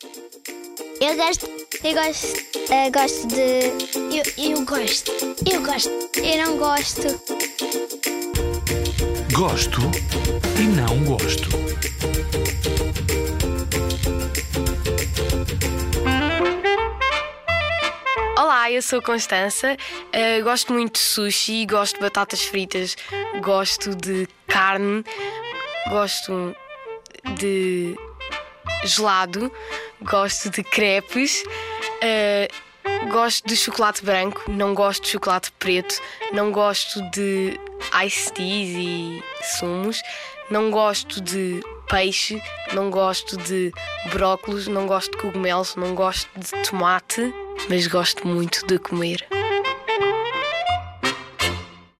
Eu gosto. Eu gosto. Eu gosto de. Eu, eu gosto. Eu gosto. Eu não gosto. Gosto e não gosto. Olá, eu sou a Constança. Uh, gosto muito de sushi, gosto de batatas fritas, gosto de carne, gosto de gelado, gosto de crepes, uh, gosto de chocolate branco, não gosto de chocolate preto, não gosto de iced teas e sumos, não gosto de peixe, não gosto de brócolos, não gosto de cogumelos, não gosto de tomate, mas gosto muito de comer.